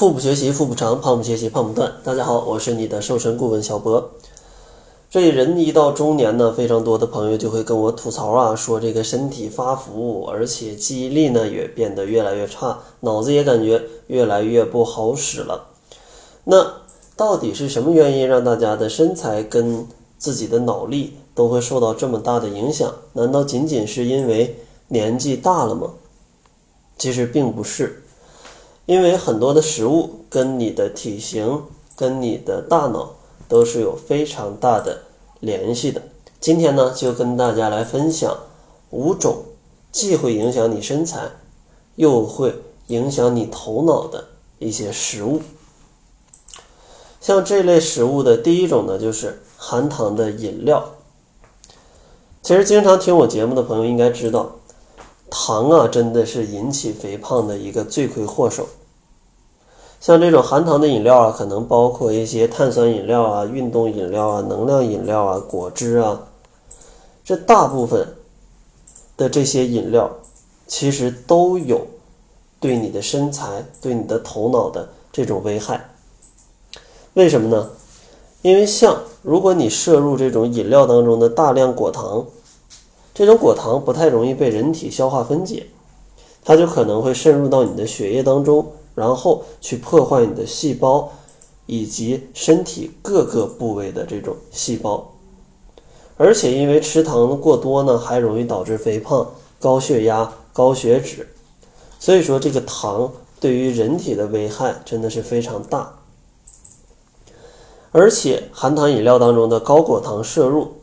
腹部学习腹部长，胖不学习胖不断。大家好，我是你的瘦身顾问小博。这人一到中年呢，非常多的朋友就会跟我吐槽啊，说这个身体发福，而且记忆力呢也变得越来越差，脑子也感觉越来越不好使了。那到底是什么原因让大家的身材跟自己的脑力都会受到这么大的影响？难道仅仅是因为年纪大了吗？其实并不是，因为很多的食物跟你的体型、跟你的大脑都是有非常大的联系的。今天呢，就跟大家来分享五种既会影响你身材，又会影响你头脑的一些食物。像这类食物的第一种呢，就是含糖的饮料。其实经常听我节目的朋友应该知道。糖啊，真的是引起肥胖的一个罪魁祸首。像这种含糖的饮料啊，可能包括一些碳酸饮料啊、运动饮料啊、能量饮料啊、果汁啊。这大部分的这些饮料，其实都有对你的身材、对你的头脑的这种危害。为什么呢？因为像如果你摄入这种饮料当中的大量果糖。这种果糖不太容易被人体消化分解，它就可能会渗入到你的血液当中，然后去破坏你的细胞以及身体各个部位的这种细胞。而且因为吃糖过多呢，还容易导致肥胖、高血压、高血脂。所以说，这个糖对于人体的危害真的是非常大。而且含糖饮料当中的高果糖摄入。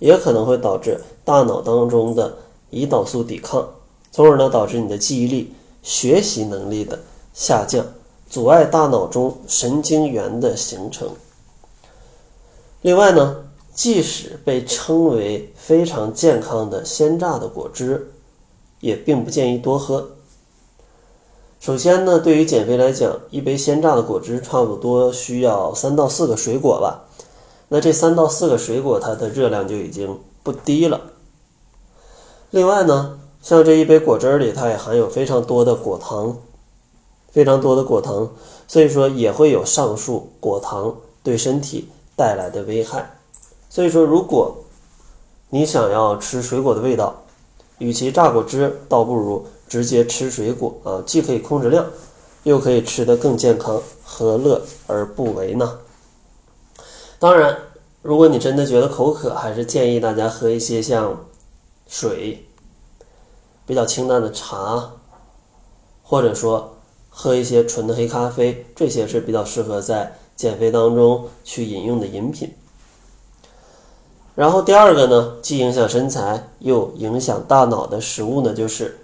也可能会导致大脑当中的胰岛素抵抗，从而呢导致你的记忆力、学习能力的下降，阻碍大脑中神经元的形成。另外呢，即使被称为非常健康的鲜榨的果汁，也并不建议多喝。首先呢，对于减肥来讲，一杯鲜榨的果汁差不多需要三到四个水果吧。那这三到四个水果，它的热量就已经不低了。另外呢，像这一杯果汁里，它也含有非常多的果糖，非常多的果糖，所以说也会有上述果糖对身体带来的危害。所以说，如果你想要吃水果的味道，与其榨果汁，倒不如直接吃水果啊，既可以控制量，又可以吃得更健康，何乐而不为呢？当然，如果你真的觉得口渴，还是建议大家喝一些像水、比较清淡的茶，或者说喝一些纯的黑咖啡，这些是比较适合在减肥当中去饮用的饮品。然后第二个呢，既影响身材又影响大脑的食物呢，就是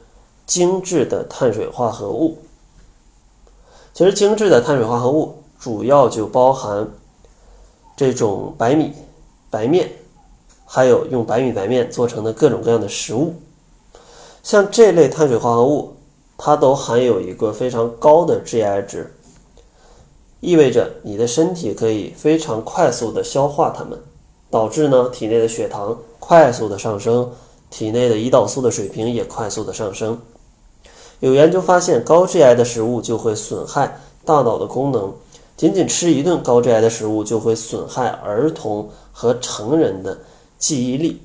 精致的碳水化合物。其实精致的碳水化合物主要就包含。这种白米、白面，还有用白米白面做成的各种各样的食物，像这类碳水化合物，它都含有一个非常高的 GI 值，意味着你的身体可以非常快速的消化它们，导致呢体内的血糖快速的上升，体内的胰岛素的水平也快速的上升。有研究发现，高 GI 的食物就会损害大脑的功能。仅仅吃一顿高 GI 的食物就会损害儿童和成人的记忆力，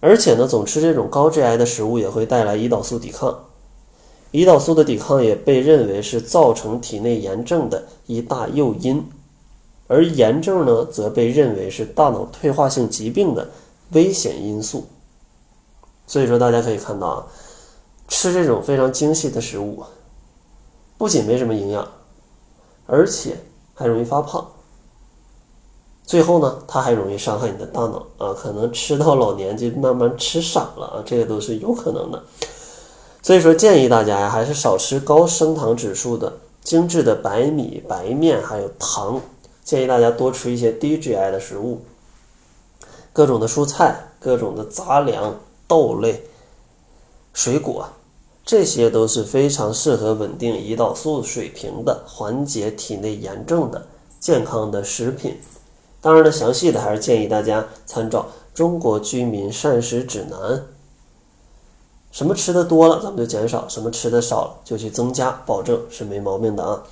而且呢，总吃这种高 GI 的食物也会带来胰岛素抵抗。胰岛素的抵抗也被认为是造成体内炎症的一大诱因，而炎症呢，则被认为是大脑退化性疾病的危险因素。所以说，大家可以看到啊，吃这种非常精细的食物，不仅没什么营养。而且还容易发胖，最后呢，它还容易伤害你的大脑啊，可能吃到老年就慢慢吃傻了啊，这个都是有可能的。所以说，建议大家呀，还是少吃高升糖指数的精致的白米、白面，还有糖。建议大家多吃一些低 GI 的食物，各种的蔬菜、各种的杂粮、豆类、水果。这些都是非常适合稳定胰岛素水平的、缓解体内炎症的健康的食品。当然了，详细的还是建议大家参照《中国居民膳食指南》什么吃的多了，咱们就减少；什么吃的少了，就去增加，保证是没毛病的啊。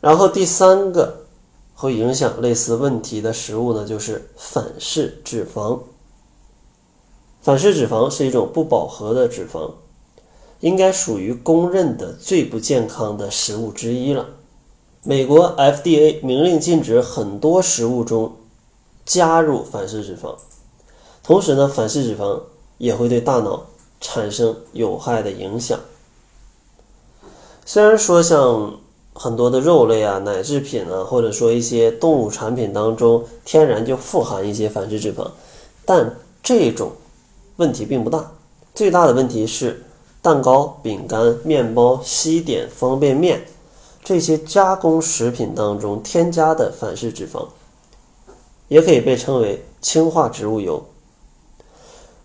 然后第三个会影响类似问题的食物呢，就是反式脂肪。反式脂肪是一种不饱和的脂肪，应该属于公认的最不健康的食物之一了。美国 FDA 明令禁止很多食物中加入反式脂肪，同时呢，反式脂肪也会对大脑产生有害的影响。虽然说像很多的肉类啊、奶制品啊，或者说一些动物产品当中天然就富含一些反式脂肪，但这种问题并不大。最大的问题是蛋糕、饼干、面包、西点、方便面这些加工食品当中添加的反式脂肪，也可以被称为氢化植物油。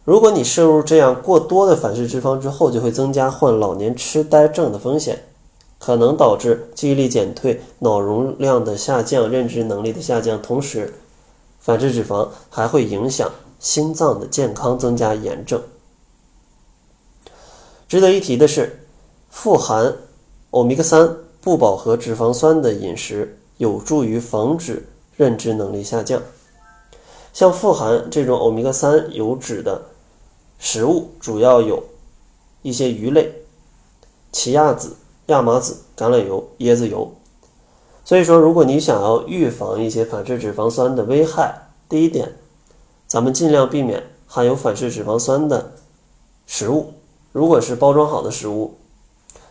如果你摄入这样过多的反式脂肪之后，就会增加患老年痴呆症的风险。可能导致记忆力减退、脑容量的下降、认知能力的下降。同时，反式脂肪还会影响心脏的健康，增加炎症。值得一提的是，富含欧米伽三不饱和脂肪酸的饮食有助于防止认知能力下降。像富含这种欧米伽三油脂的食物，主要有一些鱼类、奇亚籽。亚麻籽、橄榄油、椰子油，所以说，如果你想要预防一些反式脂肪酸的危害，第一点，咱们尽量避免含有反式脂肪酸的食物。如果是包装好的食物，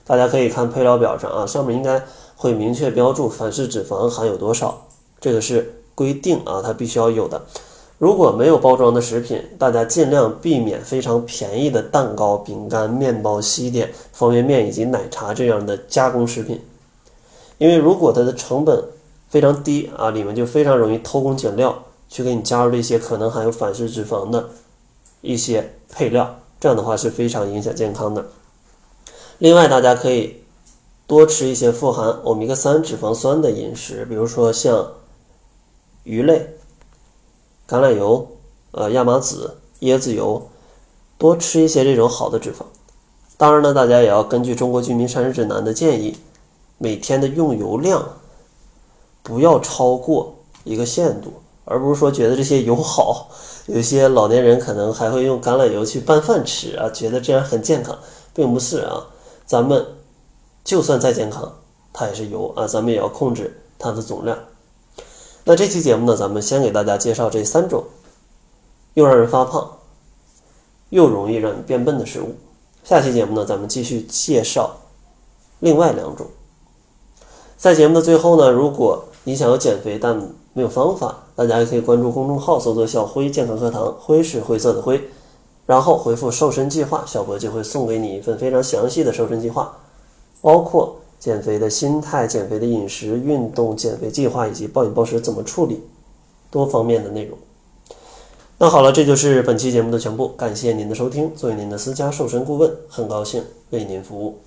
大家可以看配料表上啊，上面应该会明确标注反式脂肪含有多少，这个是规定啊，它必须要有的。如果没有包装的食品，大家尽量避免非常便宜的蛋糕、饼干、面包、西点、方便面以及奶茶这样的加工食品，因为如果它的成本非常低啊，里面就非常容易偷工减料，去给你加入这些可能含有反式脂肪的一些配料，这样的话是非常影响健康的。另外，大家可以多吃一些富含欧米伽三脂肪酸的饮食，比如说像鱼类。橄榄油、呃亚麻籽、椰子油，多吃一些这种好的脂肪。当然呢，大家也要根据《中国居民膳食指南》的建议，每天的用油量不要超过一个限度，而不是说觉得这些油好。有些老年人可能还会用橄榄油去拌饭吃啊，觉得这样很健康，并不是啊。咱们就算再健康，它也是油啊，咱们也要控制它的总量。那这期节目呢，咱们先给大家介绍这三种又让人发胖又容易让你变笨的食物。下期节目呢，咱们继续介绍另外两种。在节目的最后呢，如果你想要减肥但没有方法，大家也可以关注公众号，搜索“小辉健康课堂”，辉是灰色的灰，然后回复“瘦身计划”，小博就会送给你一份非常详细的瘦身计划，包括。减肥的心态、减肥的饮食、运动、减肥计划以及暴饮暴食怎么处理，多方面的内容。那好了，这就是本期节目的全部，感谢您的收听。作为您的私家瘦身顾问，很高兴为您服务。